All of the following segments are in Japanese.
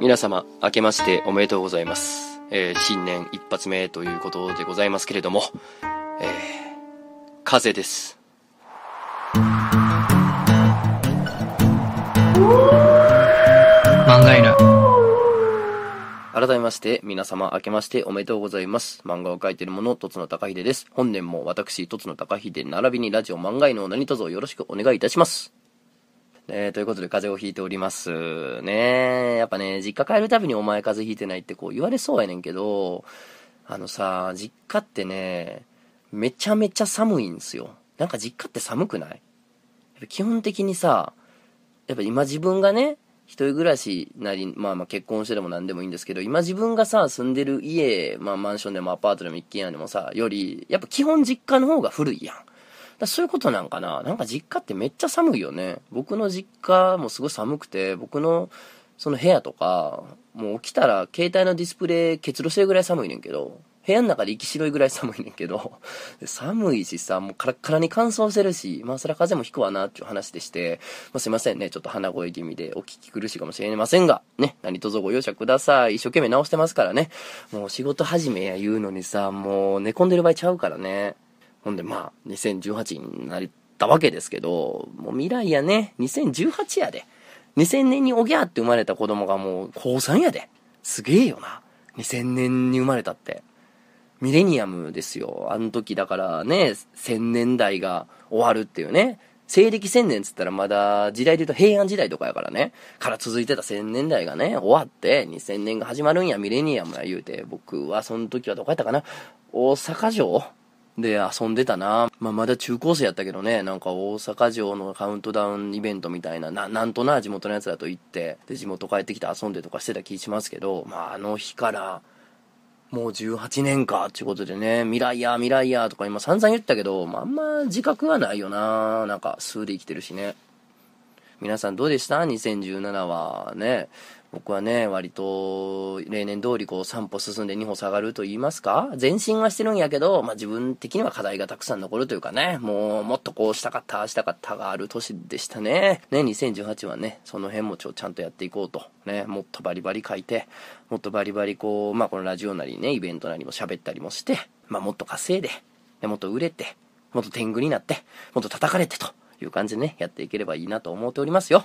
皆様、明けましておめでとうございます。えー新年一発目ということでございますけれども、えー、風邪です。漫画犬。改めまして、皆様、明けましておめでとうございます。漫画を描いている者、とつの高秀です。本年も私、とつの高秀、並びにラジオ漫画犬を何卒よろしくお願いいたします。えー、ということで風邪をひいております。ねやっぱね、実家帰るたびにお前風邪ひいてないってこう言われそうやねんけど、あのさ、実家ってね、めちゃめちゃ寒いんですよ。なんか実家って寒くない？基本的にさ、やっぱ今自分がね、一人暮らしなり、まあまあ結婚してでも何でもいいんですけど、今自分がさ、住んでる家、まあマンションでもアパートでも一軒家でもさ、より、やっぱ基本実家の方が古いやん。だそういうことなんかな。なんか実家ってめっちゃ寒いよね。僕の実家もすごい寒くて、僕のその部屋とか、もう起きたら携帯のディスプレイ結露してるぐらい寒いねんけど、部屋の中で息白いぐらい寒いねんけど、寒いしさ、もうカラッカラに乾燥してるし、まあそれは風邪もひくわなっていう話でして、まあすいませんね、ちょっと鼻声気味でお聞き苦しいかもしれませんが、ね、何卒ご容赦ください。一生懸命直してますからね。もう仕事始めや言うのにさ、もう寝込んでる場合ちゃうからね。ほんでまあ、2018になったわけですけど、もう未来やね、2018やで。2000年におぎゃーって生まれた子供がもう高3やで。すげえよな。2000年に生まれたって。ミレニアムですよ。あの時だからね、1000年代が終わるっていうね。西暦1000年つったらまだ時代で言うと平安時代とかやからね。から続いてた1000年代がね、終わって2000年が始まるんや、ミレニアムや言うて。僕はその時はどこやったかな大阪城で遊んでたな。まあ、まだ中高生やったけどね、なんか大阪城のカウントダウンイベントみたいな、ななんとな地元のやつらと行って、で、地元帰ってきて遊んでとかしてた気しますけど、まあ、あの日から、もう18年か、っていうことでね、未来や、未来や、とか今散々言ったけど、まあ、んま自覚はないよな。なんか、数で生きてるしね。皆さんどうでした ?2017 はね。僕はね、割と、例年通りこう3歩進んで2歩下がると言いますか前進はしてるんやけど、まあ自分的には課題がたくさん残るというかね、もうもっとこうしたかった、したかったがある年でしたね。ね、2018はね、その辺もちょ、ちゃんとやっていこうと。ね、もっとバリバリ書いて、もっとバリバリこう、まあこのラジオなりね、イベントなりも喋ったりもして、まあもっと稼いで、でもっと売れて、もっと天狗になって、もっと叩かれてという感じでね、やっていければいいなと思っておりますよ。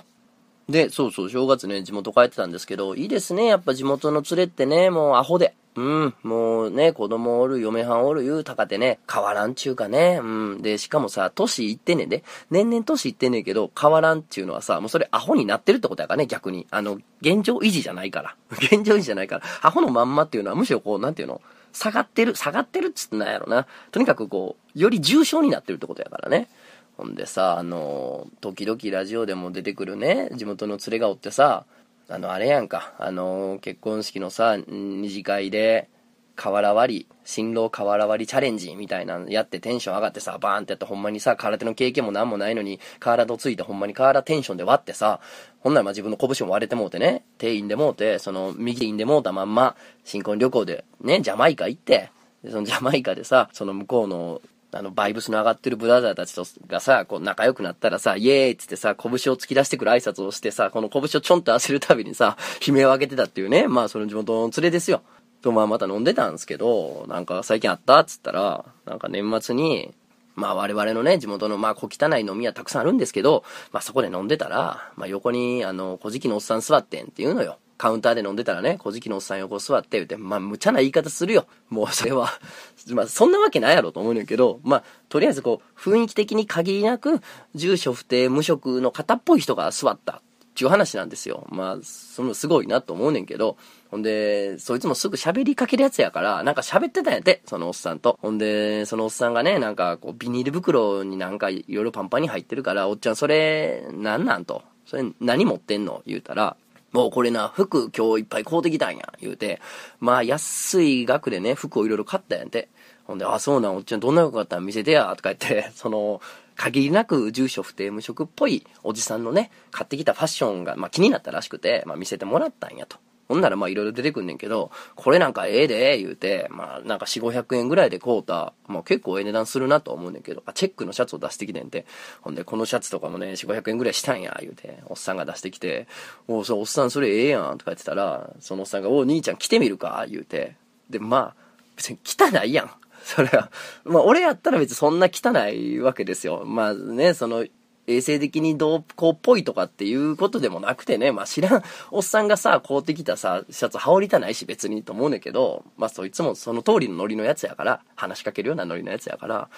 で、そうそう、正月ね、地元帰ってたんですけど、いいですね、やっぱ地元の連れってね、もうアホで。うん、もうね、子供おる、嫁はんおる言うたかてね、変わらんちゅうかね。うん。で、しかもさ、年いってねんで。年々年いってねんけど、変わらんっていうのはさ、もうそれアホになってるってことやからね、逆に。あの、現状維持じゃないから。現状維持じゃないから。アホのまんまっていうのはむしろこう、なんていうの？下がってる、下がってるっつってなんやろな。とにかくこう、より重症になってるってことやからね。ほんでさ、あの、時々ラジオでも出てくるね、地元の連れがおってさ、あの、あれやんか、あの、結婚式のさ、二次会で、瓦割り、新郎瓦割りチャレンジみたいなのやってテンション上がってさ、バーンってやってほんまにさ、空手の経験もなんもないのに、瓦とついてほんまに瓦テンションで割ってさ、ほんならまあ自分の拳も割れてもうてね、手印でもうて、その右手印でもうたまんま、新婚旅行でね、ジャマイカ行って、そのジャマイカでさ、その向こうのあの、バイブスの上がってるブラザーたちとがさ、こう仲良くなったらさ、イエーイっつってさ、拳を突き出してくる挨拶をしてさ、この拳をちょんと当てるたびにさ、悲鳴を上げてたっていうね、まあその地元の連れですよ。と、まあまた飲んでたんですけど、なんか最近あったっつったら、なんか年末に、まあ我々のね、地元のまあ小汚い飲み屋たくさんあるんですけど、まあそこで飲んでたら、まあ横にあの、小じのおっさん座ってんって言うのよ。カウンターで飲んでたらね、小じのおっさん横座って言うて、まあ無茶な言い方するよ。もうそれは、まあそんなわけないやろと思うねんけど、まあとりあえずこう、雰囲気的に限りなく、住所不定無職の方っぽい人が座った。っていう話なんですよ。まあ、そのすごいなと思うねんけど、ほんで、そいつもすぐ喋りかけるやつやから、なんか喋ってたんやって、そのおっさんと。ほんで、そのおっさんがね、なんかこう、ビニール袋になんかいろいろパンパンに入ってるから、おっちゃんそれ、なんなんと。それ何持ってんの？言うたら、もうこれな、服今日いっぱい買うてきたんや、言うて。まあ、安い額でね、服をいろいろ買ったんやんて。ほんで、あ、そうなん、おっちゃんどんな服買ったん？見せてや、とか言って、その、限りなく住所不定無職っぽいおじさんのね、買ってきたファッションが、まあ気になったらしくて、まあ見せてもらったんやと。ほんならまあいろいろ出てくんねんけど、これなんかええで、言うて、まあなんか4、500円ぐらいで買うた、まあ結構ええ値段するなと思うねんけど、あ、チェックのシャツを出してきてんて、ほんでこのシャツとかもね、4、500円ぐらいしたんや、言うて、おっさんが出してきて、おそう、おっさんそれええやん、とか言ってたら、そのおっさんが、お兄ちゃん着てみるか、言うて、で、まあ、別に汚いやん。それは。まあ俺やったら別にそんな汚いわけですよ。まあね、その、衛生的にどうこうっぽいとかっていうことでもなくてね、まあ知らんおっさんがさ、買うてきたさ、シャツ羽織りたないし別にと思うねんけど、まあそいつもその通りのノリのやつやから、話しかけるようなノリのやつやから、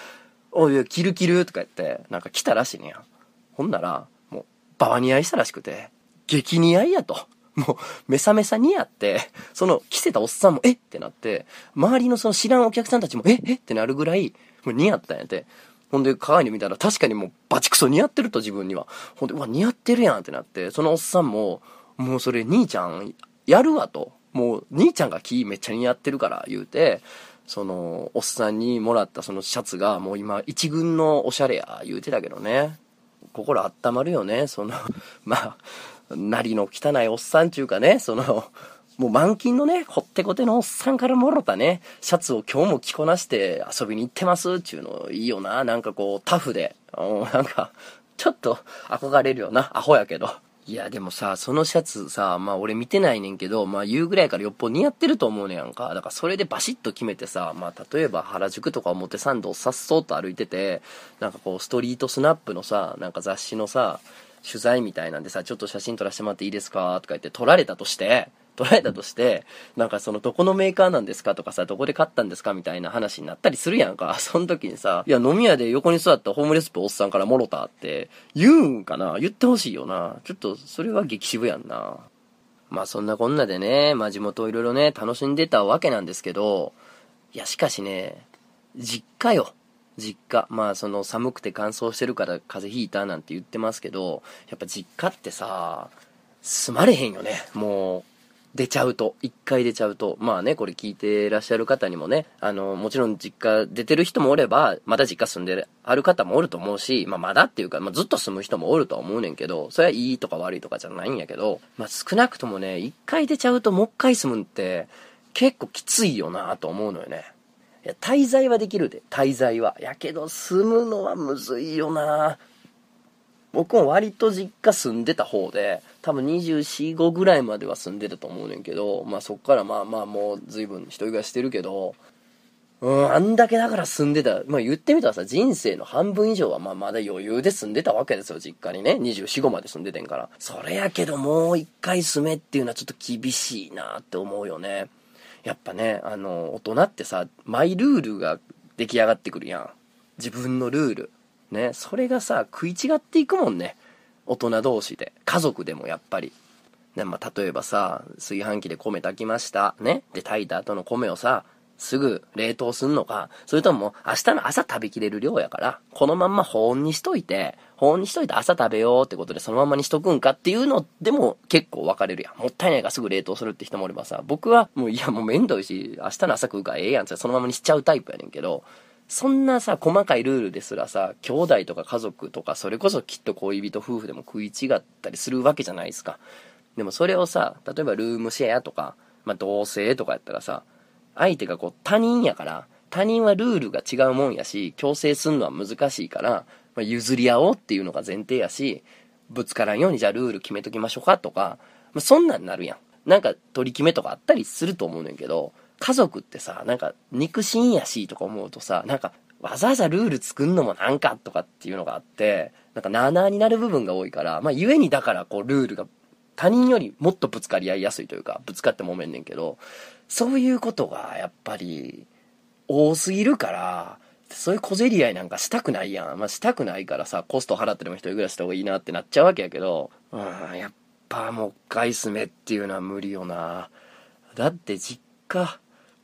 おい、キルキルとか言って、なんか来たらしいねや。ほんなら、もう、ババ似合いしたらしくて、激似合いやと。もう、めさめさ似合って、その、着せたおっさんも、えってなって、周りのその知らんお客さんたちも、ええっ？てなるぐらい、もう似合ったんやって。ほんで、鏡で見たら確かにもうバチクソ似合ってると自分には。ほんで、うわ、似合ってるやんってなって、そのおっさんも、もうそれ兄ちゃんやるわと。もう、兄ちゃんが木めっちゃ似合ってるから言うて、その、おっさんにもらったそのシャツがもう今一軍のおしゃれや言うてたけどね。心温まるよね、その、まあ、なりの汚いおっさんちゅうかね、その、もう満勤のね、ほってこてのおっさんからもろたね、シャツを今日も着こなして遊びに行ってますっていうのいいよな。なんかこう、タフで。うんなんか、ちょっと憧れるよな。アホやけど。いや、でもさ、そのシャツさ、まあ俺見てないねんけど、まあ言うぐらいからよっぽど似合ってると思うねやんか。だからそれでバシッと決めてさ、まあ例えば原宿とか表参道さっそうと歩いてて、なんかこうストリートスナップのさ、なんか雑誌のさ、取材みたいなんでさ、ちょっと写真撮らせてもらっていいですかとか言って撮られたとして、捉えたとして、なんかそのどこのメーカーなんですかとかさ、どこで買ったんですかみたいな話になったりするやんか。その時にさ、いや飲み屋で横に座ったホームレスプおっさんからもろたって言うんかな？言ってほしいよな。ちょっとそれは激渋やんな。まあそんなこんなでね、まあ地元をいろいろね、楽しんでたわけなんですけど、いやしかしね、実家よ。実家。まあその寒くて乾燥してるから風邪ひいたなんて言ってますけど、やっぱ実家ってさ、住まれへんよね。もう、出ちゃうと、一回出ちゃうと、まあね、これ聞いてらっしゃる方にもね、あの、もちろん実家出てる人もおれば、まだ実家住んである方もおると思うし、まあまだっていうか、まあずっと住む人もおるとは思うねんけど、それはいいとか悪いとかじゃないんやけど、まあ少なくともね、一回出ちゃうともう一回住むんって、結構きついよなと思うのよね。いや、滞在はできるで、滞在は。やけど、住むのはむずいよな僕も割と実家住んでた方で、多分24、5ぐらいまでは住んでたと思うねんけど、まあそっからまあまあもう随分一人暮らししてるけど、うん、あんだけだから住んでた。まあ言ってみたらさ、人生の半分以上はまあまだ余裕で住んでたわけですよ、実家にね。24、5まで住んでてんから。それやけどもう一回住めっていうのはちょっと厳しいなって思うよね。やっぱね、あの、大人ってさ、マイルールが出来上がってくるやん。自分のルール。ね、それがさ、食い違っていくもんね。大人同士で。家族でもやっぱり。ね、まあ、例えばさ、炊飯器で米炊きました。ね。で、炊いた後の米をさ、すぐ冷凍すんのか、それとも明日の朝食べきれる量やから、このまんま保温にしといて、保温にしといて朝食べようってことでそのままにしとくんかっていうのでも結構分かれるやん。もったいないからすぐ冷凍するって人もおればさ、僕はもういやもうめんどいし、明日の朝食うからええやんってそのままにしちゃうタイプやねんけど、そんなさ、細かいルールですらさ、兄弟とか家族とか、それこそきっと恋人夫婦でも食い違ったりするわけじゃないですか。でもそれをさ、例えばルームシェアとか、まあ同棲とかやったらさ、相手がこう他人やから、他人はルールが違うもんやし、強制すんのは難しいから、まあ、譲り合おうっていうのが前提やし、ぶつからんようにじゃあルール決めときましょうかとか、まあ、そんなんなるやん。なんか取り決めとかあったりすると思うねんけど、家族ってさ、なんか肉親やしとか思うとさ、なんかわざわざルール作んのもなんかとかっていうのがあって、なんかなあなあになる部分が多いから、まあ故にだからこうルールが他人よりもっとぶつかり合いやすいというか、ぶつかって揉めんねんけど、そういうことがやっぱり多すぎるから、そういう小競り合いなんかしたくないやん。まあしたくないからさ、コスト払ってでも一人暮らしした方がいいなってなっちゃうわけやけど、うん、やっぱもう一回住めっていうのは無理よな。だって実家、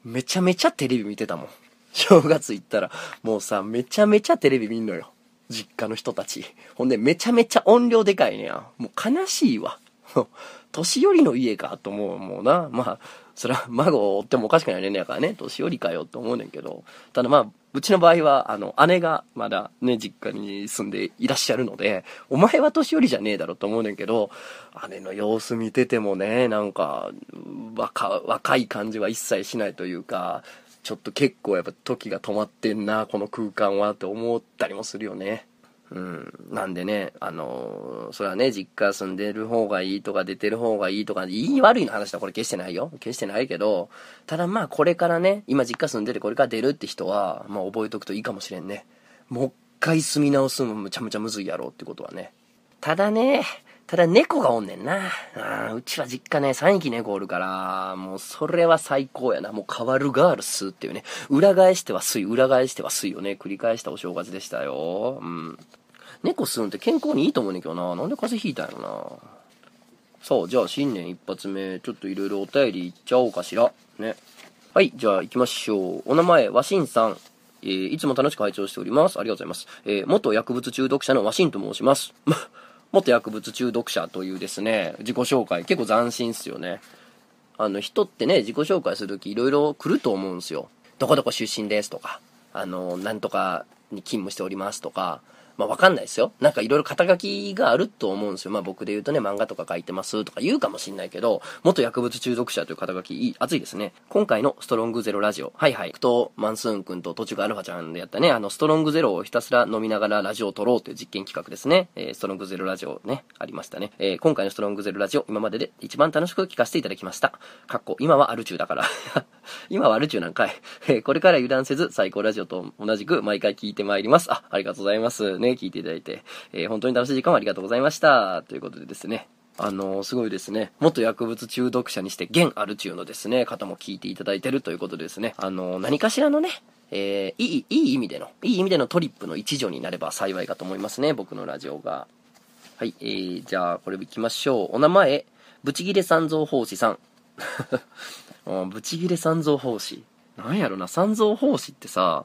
めちゃめちゃテレビ見てたもん。正月行ったら、もうさ、めちゃめちゃテレビ見んのよ。実家の人たち。ほんで、めちゃめちゃ音量でかいねや。もう悲しいわ。年寄りの家かと思う、もうな。まあ、それは 孫を追ってもおかしくない年齢やからね、年寄りかよって思うねんけど、ただまあ、うちの場合は、あの、姉がまだね、実家に住んでいらっしゃるので、お前は年寄りじゃねえだろと思うねんけど、姉の様子見ててもね、なんか、若、若い感じは一切しないというか、ちょっと結構やっぱ時が止まってんな、この空間はって思ったりもするよね。うん。なんでね、あのー、それはね、実家住んでる方がいいとか出てる方がいいとか、いい悪いの話だこれ決してないよ。決してないけど、ただまあこれからね、今実家住んでてこれから出るって人は、まあ覚えとくといいかもしれんね。もう一回住み直すのむちゃむちゃむずいやろうってことはね。ただね、ただ猫がおんねんな。うちは実家ね、3匹猫おるから、もうそれは最高やな。もう変わるガールスっていうね。裏返しては水、裏返しては水よね。繰り返したお正月でしたよ。うん。猫吸うんって健康にいいと思うねんけどな。なんで風邪ひいたんやろな。さあ、じゃあ新年一発目、ちょっといろいろお便りいっちゃおうかしら。ね。はい、じゃあ行きましょう。お名前、ワシンさん。えー、いつも楽しく拝聴しております。ありがとうございます。えー、元薬物中毒者のワシンと申します。元薬物中毒者というですね、自己紹介、結構斬新っすよね。あの、人ってね、自己紹介するときいろいろ来ると思うんですよ。どこどこ出身ですとか、あの、なんとかに勤務しておりますとか、まあわかんないですよ。なんかいろいろ肩書きがあると思うんですよ。まあ僕で言うとね、漫画とか書いてますとか言うかもしんないけど、元薬物中毒者という肩書き、いい、熱いですね。今回のストロングゼロラジオ。はいはい。と、マンスーン君と途中アルファちゃんでやったね、あの、ストロングゼロをひたすら飲みながらラジオを撮ろうという実験企画ですね。えー、ストロングゼロラジオね、ありましたね。えー、今回のストロングゼロラジオ、今までで一番楽しく聞かせていただきました。かっこ、今はアル中だから。今はアル中なんかい。えー、これから油断せず、最高ラジオと同じく毎回聞いてまいります。あ、ありがとうございます。ね、聞いていただいて。えー、本当に楽しい時間をありがとうございました。ということでですね。あのー、すごいですね。元薬物中毒者にして現アル中のですね、方も聞いていただいてるということでですね。あのー、何かしらのね、えー、いい、いい意味での、いい意味でのトリップの一助になれば幸いかと思いますね。僕のラジオが。はい、えー、じゃあ、これ行きましょう。お名前、ブチギレ三蔵法師さん。ブチギレ三蔵法師。なんやろな、三蔵法師ってさ、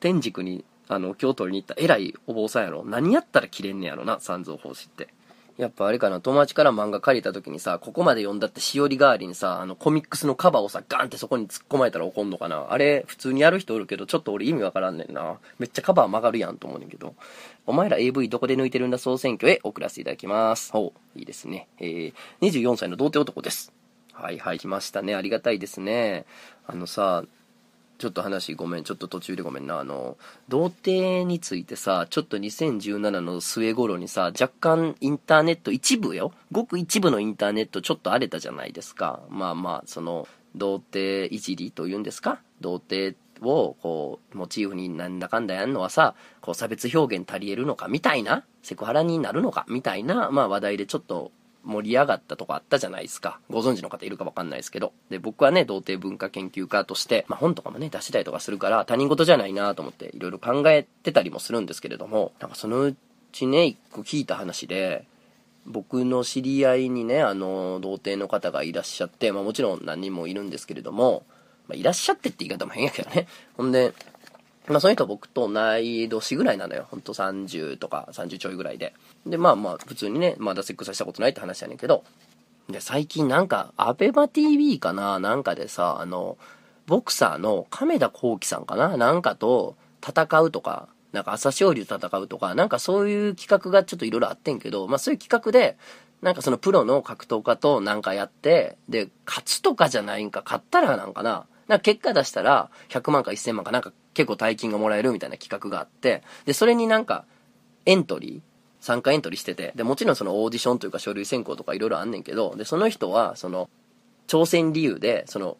天竺にあの、京都に行った偉いお坊さんやろ。何やったら切れんねやろな、三蔵法師って。やっぱあれかな、友達から漫画借りた時にさ、ここまで読んだってしおり代わりにさ、あの、コミックスのカバーをさ、ガンってそこに突っ込まれたら怒んのかな。あれ、普通にやる人おるけど、ちょっと俺意味わからんねんな。めっちゃカバー曲がるやんと思うねんけど。お前ら AV どこで抜いてるんだ総選挙へ送らせていただきます。ほう、いいですね。えー、24歳の童貞男です。はいはい、来ましたね。ありがたいですね。あのさ、ちょっと話ごめん、ちょっと途中でごめんな。あの、童貞についてさ、ちょっと2017の末頃にさ、若干インターネット、一部よ。ごく一部のインターネットちょっと荒れたじゃないですか。まあまあ、その、童貞いじりというんですか？童貞をこうモチーフになんだかんだやんのはさこう差別表現足りえるのかみたいな？セクハラになるのかみたいな、まあ、話題でちょっと盛り上がったとこあったじゃないですか。ご存知の方いるかわかんないですけど。で、僕はね、童貞文化研究家として、まあ本とかもね、出したりとかするから、他人事じゃないなと思っていろいろ考えてたりもするんですけれども、なんかそのうちね、一個聞いた話で、僕の知り合いにね、あの、童貞の方がいらっしゃって、まあもちろん何人もいるんですけれども、まあ、いらっしゃってって言い方も変やけどね。ほんで、まあ、その人僕と同い年ぐらいなのよ。ほんと30とか30ちょいぐらいで。で、まあまあ、普通にね、まだセックスしたことないって話やねんけど、で、最近なんか、アベマ TV かななんかでさ、あの、ボクサーの亀田光輝さんかななんかと戦うとか、なんか朝青龍戦うとか、なんかそういう企画がちょっといろいろあってんけど、まあそういう企画で、なんかそのプロの格闘家となんかやって、で、勝つとかじゃないんか、勝ったらなんかな、か結果出したら100万か1000万かなんか結構大金がもらえるみたいな企画があって、で、それになんかエントリー、参加エントリーしてて、で、もちろんそのオーディションというか書類選考とかいろいろあんねんけど、で、その人は、その、挑戦理由で、その、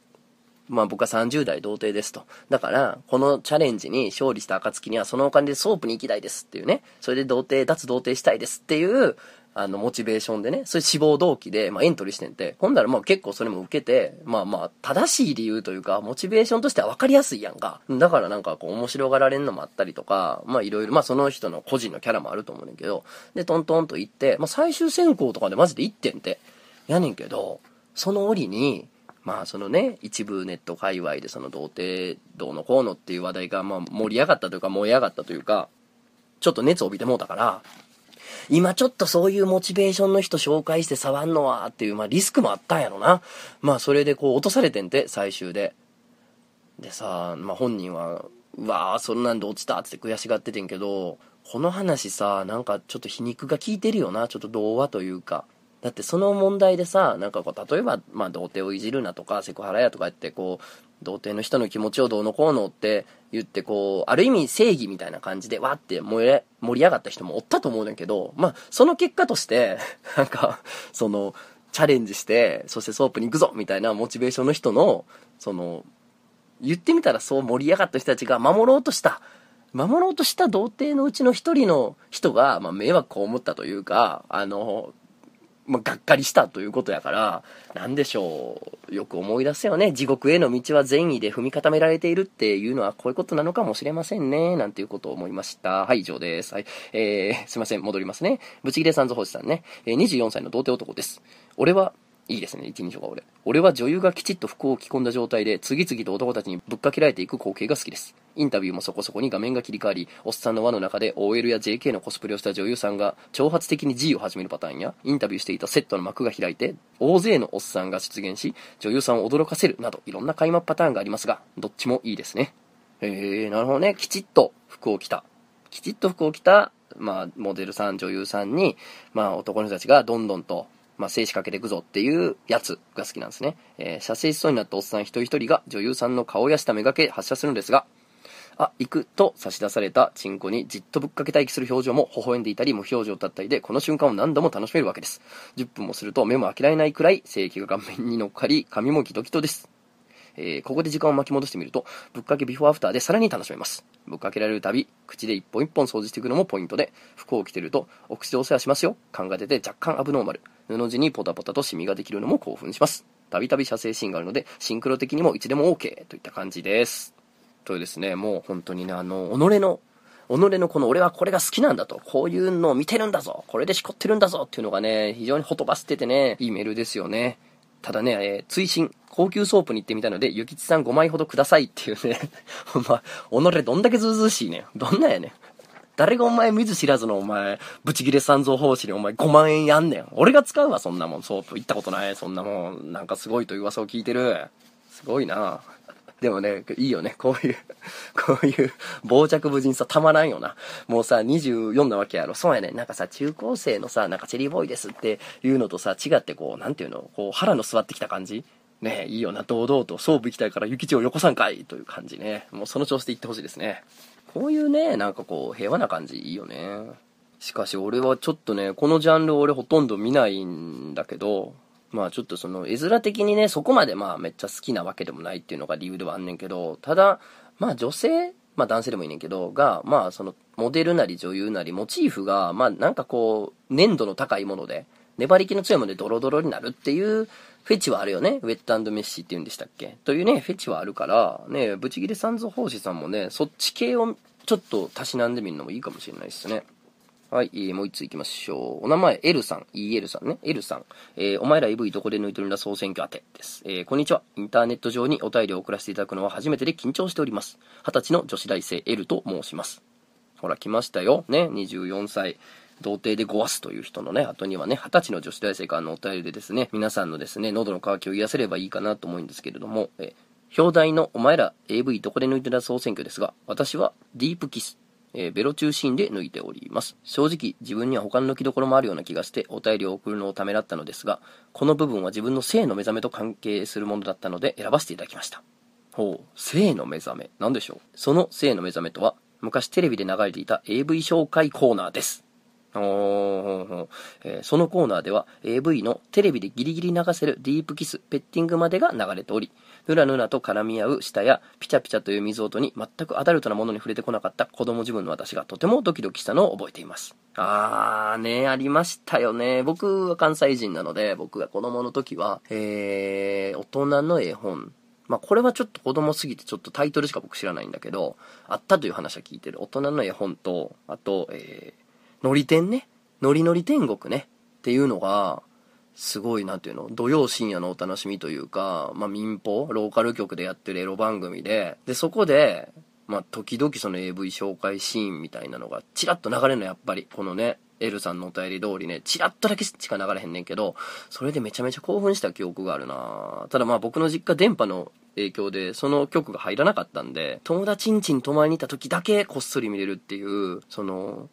まあ僕は30代童貞ですと。だから、このチャレンジに勝利した暁にはそのお金でソープに行きたいですっていうね。それで童貞、脱童貞したいですっていう、あの、モチベーションでね、そういう志望動機で、まあ、エントリーしてんて、ほんならまあ結構それも受けて、まあまあ、正しい理由というか、モチベーションとしては分かりやすいやんか。だからなんかこう、面白がられんのもあったりとか、まあいろいろ、まあその人の個人のキャラもあると思うねんけど、で、トントンと行って、まあ最終選考とかでマジで行ってんて。やねんけど、その折に、まあそのね、一部ネット界隈でその童貞どうのこうのっていう話題がまあ盛り上がったというか燃え上がったというか、ちょっと熱を帯びてもうたから、今ちょっとそういうモチベーションの人紹介して触んのはっていう、まあリスクもあったんやろな。まあそれでこう落とされてんて、最終で。でさ、まあ本人は、うわーそんなんで落ちたって悔しがっててんけど、この話さ、なんかちょっと皮肉が効いてるよな。ちょっと童話というか。だってその問題でさ、なんかこう、例えば、まあ、童貞をいじるなとか、セクハラやとか言って、こう、童貞の人の気持ちをどうのこうのって言って、こう、ある意味正義みたいな感じで、わって盛り上がった人もおったと思うねんけど、まあ、その結果として、なんか、その、チャレンジして、そしてソープに行くぞみたいなモチベーションの人の、その、言ってみたらそう盛り上がった人たちが守ろうとした、守ろうとした童貞のうちの一人の人が、まあ、迷惑を思ったというか、あの、まあ、がっかりしたということやから、なんでしょう。よく思い出すよね。地獄への道は善意で踏み固められているっていうのはこういうことなのかもしれませんね。なんていうことを思いました。はい、以上です。はい。えー、すいません。戻りますね。ブチギレさんぞ星さんね。えー、24歳の童貞男です。俺はいいですね、一人称が俺。俺は女優がきちっと服を着込んだ状態で、次々と男たちにぶっかけられていく光景が好きです。インタビューもそこそこに画面が切り替わり、おっさんの輪の中で OL や JK のコスプレをした女優さんが挑発的に G を始めるパターンや、インタビューしていたセットの幕が開いて、大勢のおっさんが出現し、女優さんを驚かせるなど、いろんな開幕パターンがありますが、どっちもいいですね。へえ、なるほどね。きちっと服を着た。きちっと服を着た、まあ、モデルさん、女優さんに、まあ、男の人たちがどんどんと、まあ、静止かけていくぞっていうやつが好きなんですね。えー、射精しそうになったおっさん一人一人が女優さんの顔や下めがけ発射するんですが、あ、行くと差し出されたチンコにじっとぶっかけ待機する表情も微笑んでいたり無表情だったりで、この瞬間を何度も楽しめるわけです。10分もすると目も開けられないくらい精液が顔面に乗っかり、髪もギトギトです。えー、ここで時間を巻き戻してみると、ぶっかけビフォーアフターでさらに楽しめます。ぶっかけられるたび、口で一本一本掃除していくのもポイントで、服を着てると、お口でお世話しますよ。勘が出て若干アブノーマル。布地にポタポタとシミができるのも興奮します。たびたび射精シーンがあるので、シンクロ的にもいつでも OK といった感じです。というですね、もう本当にね、あの、己の、己のこの俺はこれが好きなんだと、こういうのを見てるんだぞ、これでしこってるんだぞっていうのがね、非常にほとばしててね、いいメールですよね。ただね、えー、追伸、高級ソープに行ってみたので、ゆきちさん5枚ほどくださいっていうね、ほ んま、己どんだけずうずうしいねん。どんなんやねん。誰がお前見ず知らずのお前、ブチギレ三蔵法師にお前5万円やんねん。俺が使うわ、そんなもん。ソープ行ったことない。そんなもん。なんかすごいという噂を聞いてる。すごいな。でもね、いいよね。こういう、こういう傍若無人さたまらんよな。もうさ、24なわけやろ。そうやね。なんかさ、中高生のさ、なんかチェリーボーイですっていうのとさ、違ってこう、なんていうの、こう腹の座ってきた感じ？ねいいよな。堂々と、勝負行きたいから、諭吉をよこさんかいという感じね。もうその調子で行ってほしいですね。こういうね、なんかこう、平和な感じいいよね。しかし俺はちょっとね、このジャンル俺ほとんど見ないんだけど、まあちょっとその絵面的にね、そこまでまあめっちゃ好きなわけでもないっていうのが理由ではあんねんけど、ただ、まあ女性、まあ男性でもいいねんけど、が、まあそのモデルなり女優なりモチーフが、まあなんかこう、粘度の高いもので、粘り気の強いものでドロドロになるっていうフェチはあるよね。ウェットメッシーって言うんでしたっけ？というね、フェチはあるから、ね、ブチギレサンズ法師さんもね、そっち系をちょっとたしなんでみるのもいいかもしれないですね。はい、えー、もう一つ行きましょう。お名前、L さん、EL さんね、L さん。えー、お前ら AV どこで抜いてるんだ総選挙当てです。えー、こんにちは。インターネット上にお便りを送らせていただくのは初めてで緊張しております。二十歳の女子大生 L と申します。ほら、来ましたよ。ね、24歳。童貞でごわすという人のね、後にはね、二十歳の女子大生からのお便りでですね、皆さんのですね、喉の渇きを癒せればいいかなと思うんですけれども、えー表題のお前ら AV どこで抜いてた総選挙ですが、私はディープキス、えー、ベロ中心で抜いております。正直、自分には他の抜きどころもあるような気がしてお便りを送るのをためらったのですが、この部分は自分の性の目覚めと関係するものだったので選ばせていただきました。ほう、性の目覚め。何でしょう？その性の目覚めとは、昔テレビで流れていた AV 紹介コーナーです。おえー、そのコーナーでは AV のテレビでギリギリ流せるディープキス、ペッティングまでが流れており、ぬらぬらと絡み合う舌やピチャピチャという水音に全くアダルトなものに触れてこなかった子供自分の私がとてもドキドキしたのを覚えています。あーね、ありましたよね。僕は関西人なので、僕が子供の時は、えー、大人の絵本。まあ、これはちょっと子供すぎてちょっとタイトルしか僕知らないんだけど、あったという話は聞いてる。大人の絵本と、あと、えー、のり天ね。のりのり天国ね。っていうのが、すごい、なんていうの、土曜深夜のお楽しみというか、まあ、民放、ローカル局でやってるエロ番組で、で、そこで、まあ、時々その AV 紹介シーンみたいなのが、チラッと流れるの、やっぱり。このね、L さんのお便り通りね、チラッとだけしか流れへんねんけど、それでめちゃめちゃ興奮した記憶があるなただまあ僕の実家電波の影響で、その曲が入らなかったんで、友達ん家に泊まりに行った時だけこっそり見れるっていう、その、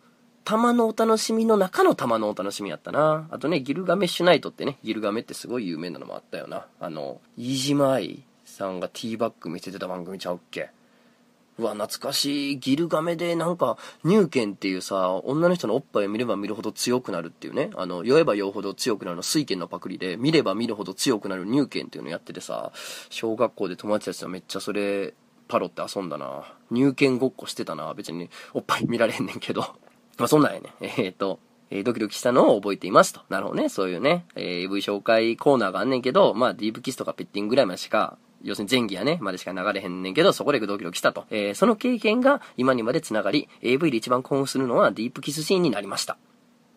玉のお楽しみの中の玉のお楽しみやったな。あとね、ギルガメッシュナイトってね、ギルガメってすごい有名なのもあったよな。あの、飯島愛さんがティーバッグ見せてた番組ちゃうっけ？うわ、懐かしい。ギルガメでなんか、乳剣っていうさ、女の人のおっぱいを見れば見るほど強くなるっていうね。あの、酔えば酔うほど強くなるの水剣のパクリで、見れば見るほど強くなる乳剣っていうのやっててさ、小学校で友達たちとめっちゃそれ、パロって遊んだな。乳剣ごっこしてたな。別におっぱい見られんねんけど。まあ、そんなんやね。えー、っと、えー、ドキドキしたのを覚えていますと。なるほどね。そういうね、えー、AV 紹介コーナーがあんねんけど、まあ、ディープキスとかペッティングぐらいまでしか、要するに前期やね、までしか流れへんねんけど、そこでドキドキしたと。えー、その経験が今にまで繋がり、AV で一番興奮するのはディープキスシーンになりました。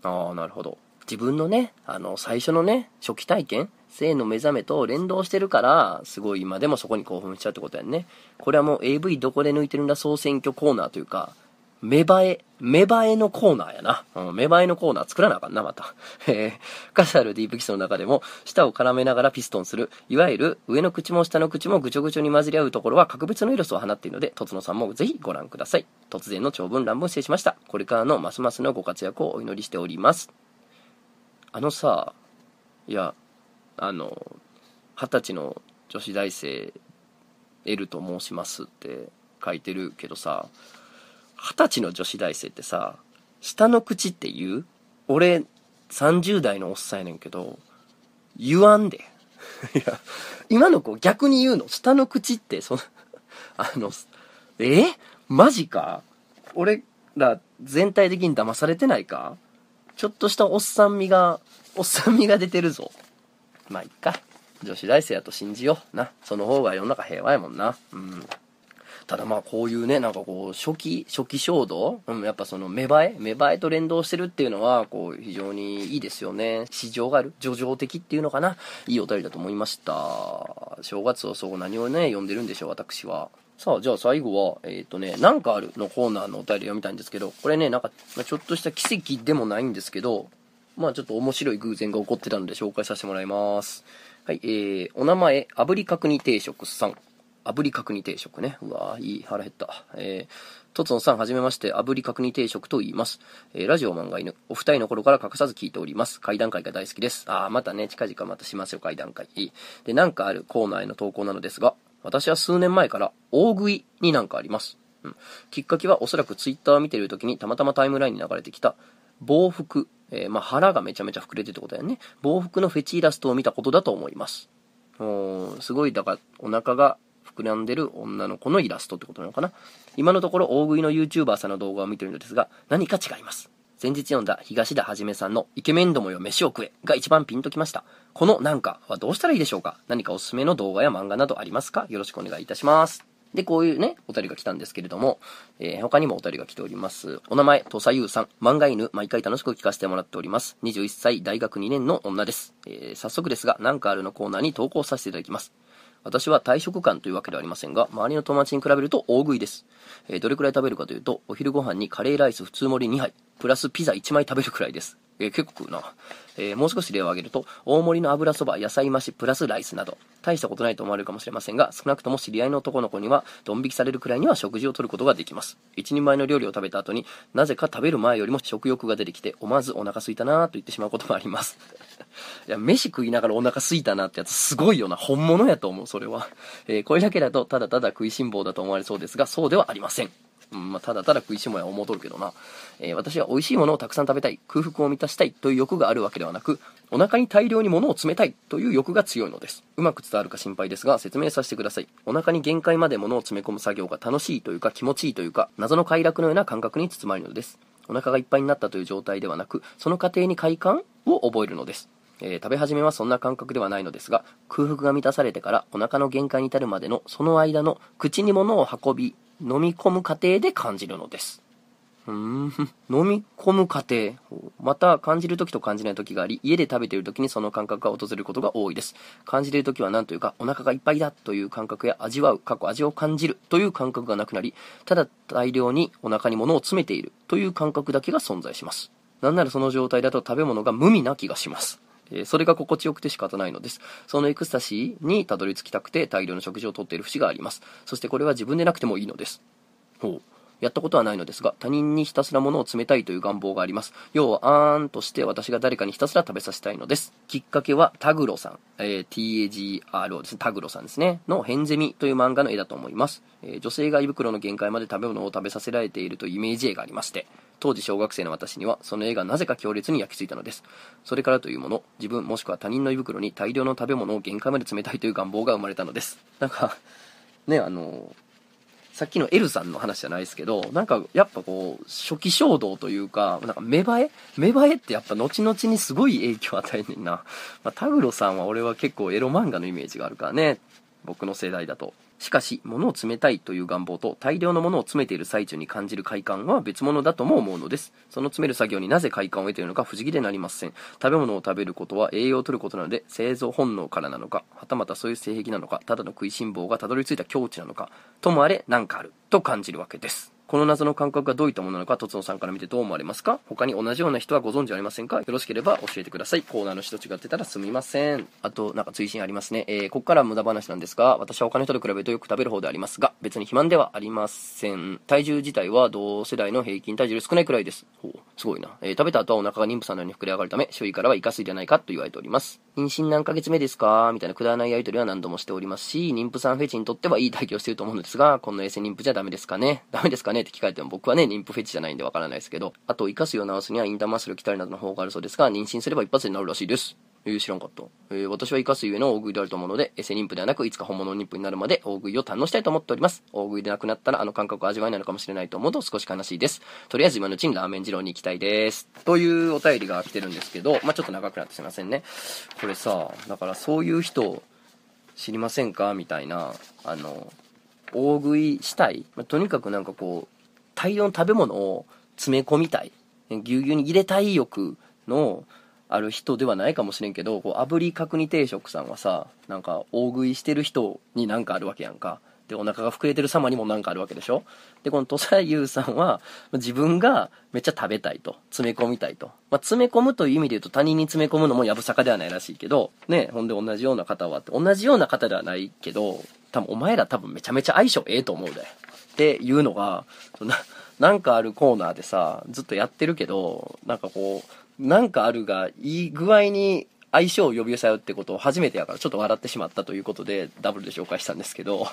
ああ、なるほど。自分のね、あの、最初のね、初期体験性の目覚めと連動してるから、すごい今でもそこに興奮しちゃうってことやんね。これはもう AV どこで抜いてるんだ総選挙コーナーというか、芽生え、芽生えのコーナーやな。うん、芽生えのコーナー作らなあかんな、また。えー、数あるディープキスの中でも、舌を絡めながらピストンする、いわゆる上の口も下の口もぐちょぐちょに混じり合うところは格別の色素を放っているので、とつのさんもぜひご覧ください。突然の長文乱文失礼しました。これからのますますのご活躍をお祈りしております。あのさ、いや、あの、二十歳の女子大生、L と申しますって書いてるけどさ、二十歳の女子大生ってさ、下の口って言う？俺、30代のおっさんやねんけど、言わんで。いや、今の子逆に言うの？下の口って、その、あの、え？マジか？俺ら全体的に騙されてないか？ちょっとしたおっさん味が、おっさん味が出てるぞ。まあ、いっか。女子大生やと信じよう。な。その方が世の中平和やもんな。うん。ただまあこういうね、なんかこう、初期、初期衝動うん、やっぱその芽生え芽生えと連動してるっていうのは、こう、非常にいいですよね。市場がある叙情的っていうのかないいお便りだと思いました。正月をそう何をね、読んでるんでしょう、私は。さあ、じゃあ最後は、えっ、ー、とね、なんかあるのコーナーのお便り読みたいんですけど、これね、なんか、ちょっとした奇跡でもないんですけど、まあちょっと面白い偶然が起こってたので紹介させてもらいます。はい、えー、お名前、炙り角煮定食さん。炙り角煮定食ね。うわいい、腹減った。えー、とつのさん、はじめまして、炙り角煮定食と言います。えー、ラジオ漫画犬。お二人の頃から欠かさず聞いております。階段階が大好きです。あー、またね、近々またしますよ、階段階。で、なんかあるコーナーへの投稿なのですが、私は数年前から大食いになんかあります。うん。きっかけはおそらくツイッターを見てる時にたまたまタイムラインに流れてきた、防服、えー、まあ、腹がめちゃめちゃ膨れてってことだよね。防服のフェチイラストを見たことだと思います。すごい、だから、お腹が膨らんでる女の子のイラストってことなのかな？今のところ大食いの YouTuber さんの動画を見てるのですが、何か違います。先日読んだ東田はじめさんのイケメンどもよ飯を食えが一番ピンときました。このなんかはどうしたらいいでしょうか？何かおすすめの動画や漫画などありますか？よろしくお願いいたします。で、こういうね、お便りが来たんですけれども、えー、他にもお便りが来ております。お名前、土佐優さん。漫画犬、毎回楽しく聞かせてもらっております。21歳、大学2年の女です。えー、早速ですが、なんかあるのコーナーに投稿させていただきます。私は退職感というわけではありませんが、周りの友達に比べると大食いです。えー、どれくらい食べるかというと、お昼ご飯にカレーライス普通盛り2杯、プラスピザ1枚食べるくらいです。えー、結構食うな。えー、もう少し例を挙げると、大盛りの油そば、野菜増し、プラスライスなど、大したことないと思われるかもしれませんが、少なくとも知り合いの男の子には、ドン引きされるくらいには食事をとることができます。一人前の料理を食べた後になぜか食べる前よりも食欲が出てきて、思わずお腹空いたなぁと言ってしまうこともあります。いや、飯食いながらお腹空いたなってやつすごいよな。本物やと思う、それは。えー、これだけだと、ただただ食いしん坊だと思われそうですが、そうではありません。うん、まあ、ただただ食いしん坊や思うとるけどな。えー、私は美味しいものをたくさん食べたい、空腹を満たしたいという欲があるわけではなく、お腹に大量に物を詰めたいという欲が強いのです。うまく伝わるか心配ですが、説明させてください。お腹に限界まで物を詰め込む作業が楽しいというか気持ちいいというか、謎の快楽のような感覚に包まれるのです。お腹がいっぱいになったという状態ではなく、その過程に快感を覚えるのです。えー、食べ始めはそんな感覚ではないのですが、空腹が満たされてからお腹の限界に至るまでのその間の口に物を運び、飲み込む過程で感じるのです。うん、飲み込む過程。また、感じる時と感じない時があり、家で食べている時にその感覚が訪れることが多いです。感じている時は何というか、お腹がいっぱいだという感覚や味わう、過去味を感じるという感覚がなくなり、ただ大量にお腹に物を詰めているという感覚だけが存在します。なんならその状態だと食べ物が無味な気がします。えそれが心地よくて仕方ないのです。そのエクスタシーにたどり着きたくて大量の食事をとっている節があります。そしてこれは自分でなくてもいいのです。ほう。やったことはないのですが、他人にひたすら物を詰めたいという願望があります。要は、あーんとして私が誰かにひたすら食べさせたいのです。きっかけは、タグロさん、えー、TAGRO ですね、タグロさんですね、のヘンゼミという漫画の絵だと思います。えー、女性が胃袋の限界まで食べ物を食べさせられているというイメージ絵がありまして、当時小学生の私にはその絵がなぜか強烈に焼き付いたのです。それからというもの、自分もしくは他人の胃袋に大量の食べ物を限界まで詰めたいという願望が生まれたのです。なんか、ね、あのさっきの L さんの話じゃないですけど、なんかやっぱこう、初期衝動というか、なんか芽生え？芽生えってやっぱ後々にすごい影響を与えんねんな。まあ、タグロさんは俺は結構エロ漫画のイメージがあるからね。僕の世代だと。しかし、物を詰めたいという願望と大量の物を詰めている最中に感じる快感は別物だとも思うのです。その詰める作業になぜ快感を得ているのか不思議でなりません。食べ物を食べることは栄養を取ることなので、製造本能からなのか、はたまたそういう性癖なのか、ただの食いしん坊がたどり着いた境地なのか、ともあれ何かある、と感じるわけです。この謎の感覚がどういったものなのか、とつのさんから見てどう思われますか？他に同じような人はご存知ありませんか？よろしければ教えてください。コーナーの人違ってたらすみません。あと、なんか追伸ありますね。えー、ここから無駄話なんですが、私は他の人と比べるとよく食べる方でありますが、別に肥満ではありません。体重自体は同世代の平均体重より少ないくらいです。ほう、すごいな。えー、食べた後はお腹が妊婦さんのように膨れ上がるため、周囲からはイカ水ではないかと言われております。妊娠何ヶ月目ですか？みたいなくだらないやりとりは何度もしておりますし、妊婦さんフェチにとってはいい体験をしていると思うのですが、こんな衛生妊婦じゃダメですかね？ダメですかね？って聞かれても僕はね、妊婦フェチじゃないんでわからないですけど、あと、生かすよう治すにはインターマッスル、鍛えなどの方があるそうですが、妊娠すれば一発で治るらしいです。えー、知らんかった。えー、私は生かすゆえの大食いであると思うので、エセ妊婦ではなく、いつか本物の妊婦になるまで大食いを堪能したいと思っております。大食いでなくなったら、あの感覚を味わえないのかもしれないと思うと少し悲しいです。とりあえず今のうちにラーメン二郎に行きたいです。というお便りが来てるんですけど、まあ、ちょっと長くなってすいませんね。これさ、だからそういう人、知りませんか？みたいな、あの、大食いしたい、まあ、とにかくなんかこう、大量の食べ物を詰め込みたい、ぎゅうぎゅうに入れたい欲のある人ではないかもしれんけど、こう、炙り角煮定食さんはさ、なんか、大食いしてる人になんかあるわけやんか。で、お腹が膨れてる様にもなんかあるわけでしょで、この土佐優さんは、自分がめっちゃ食べたいと。詰め込みたいと。まあ、詰め込むという意味で言うと他人に詰め込むのもやぶさかではないらしいけど、ね、ほんで同じような方はって、同じような方ではないけど、多分お前ら多分めちゃめちゃ相性ええと思うで。っていうのが、な、なんかあるコーナーでさ、ずっとやってるけど、なんかこう、なんかあるが、いい具合に相性を呼び寄せ合うってことを初めてやからちょっと笑ってしまったということでダブルで紹介したんですけど、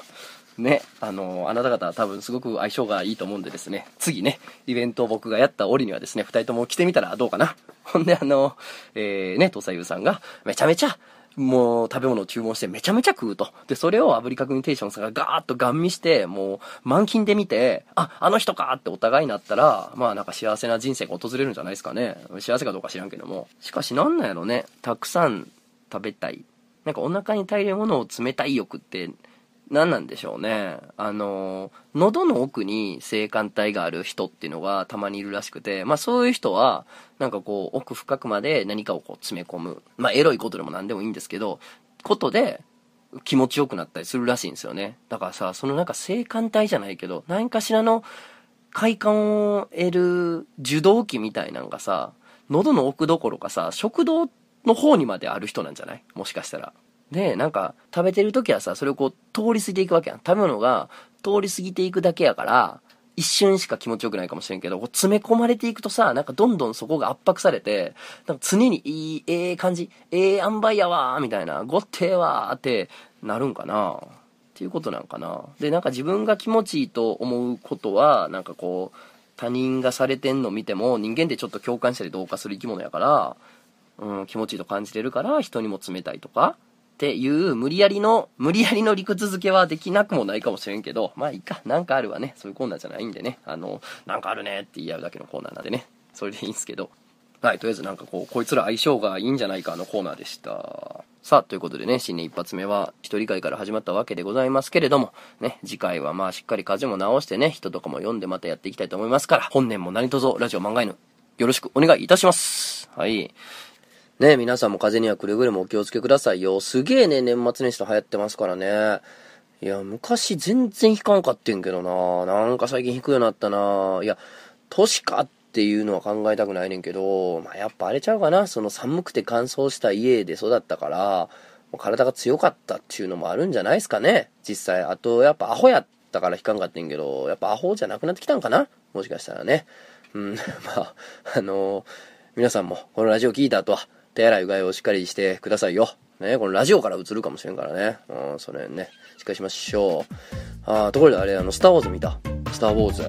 ね、あの、あなた方は多分すごく相性がいいと思うんでですね、次ね、イベントを僕がやった折にはですね、二人とも来てみたらどうかな。ほんであの、えー、ね、土佐優さんがめちゃめちゃもう食べ物を注文してめちゃめちゃ食うと。で、それを炙り角煮テーションさんがガーッとガン見して、もう満勤で見て、あ、あの人かってお互いになったら、まあなんか幸せな人生が訪れるんじゃないですかね。幸せかどうか知らんけども。しかしなんなんやろね。たくさん食べたい。なんかお腹に大量のものを詰めたい欲って何なんでしょうね。あの、喉の奥に性感帯がある人っていうのがたまにいるらしくて、まあそういう人は、なんかこう、奥深くまで何かをこう詰め込む。まあエロいことでも何でもいいんですけど、ことで気持ちよくなったりするらしいんですよね。だからさ、そのなんか性感帯じゃないけど、何かしらの快感を得る受動器みたいなのがさ、喉の奥どころかさ、食道の方にまである人なんじゃない？もしかしたら。で、なんか、食べてる時はさ、それをこう、通り過ぎていくわけやん。食べ物が通り過ぎていくだけやから、一瞬しか気持ちよくないかもしれんけど、詰め込まれていくとさ、なんかどんどんそこが圧迫されて、なんか常にいい、ええー、感じ、ええー、塩梅やわー、みたいな、ごってーわーってなるんかなっていうことなんかな。で、なんか自分が気持ちいいと思うことは、なんかこう、他人がされてんの見ても、人間ってちょっと共感したり同化する生き物やから、うん、気持ちいいと感じてるから、人にも冷たいとか、っていう無理やりの、無理やりの理屈付けはできなくもないかもしれんけど、まあいいか、なんかあるわね。そういうコーナーじゃないんでね。あの、なんかあるねって言い合うだけのコーナーなんでね。それでいいんすけど。はい、とりあえずなんかこう、こいつら相性がいいんじゃないかのコーナーでした。さあ、ということでね、新年一発目は一人会から始まったわけでございますけれども、ね、次回はまあしっかり風も直してね、人とかも読んでまたやっていきたいと思いますから、本年も何卒ラジオ漫画犬、よろしくお願いいたします。はい。ね、皆さんも風邪にはくれぐれもお気をつけくださいよ。すげえね、年末年始と流行ってますからね。いや、昔全然引かんかってんけどな。なんか最近引くようになったな。いや、年かっていうのは考えたくないねんけど、まあ、やっぱあれちゃうかな。その寒くて乾燥した家で育ったから、体が強かったっていうのもあるんじゃないですかね。実際。あと、やっぱアホやったから引かんかってんけど、やっぱアホじゃなくなってきたんかな？もしかしたらね。うん、まあ、あのー、皆さんもこのラジオ聞いた後は、手洗いうがいをしっかりしてくださいよ。ね、このラジオから映るかもしれんからね。うん、それね、しっかりしましょう。あところであれ、あの、スターウォーズ見た？スターウォーズ。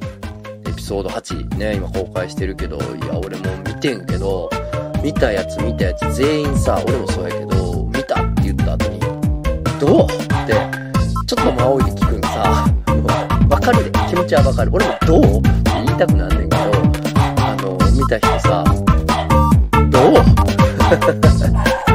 エピソード8ね、今公開してるけど、いや、俺も見てんけど、見たやつ見たやつ。全員さ、俺もそうやけど、見たって言った後に、どう？って、ちょっと間を置いて聞くんさ、わかるで、気持ちはわかる。俺もどう？って言いたくなんねんけど、あの、見た人さ、どう？ha ha ha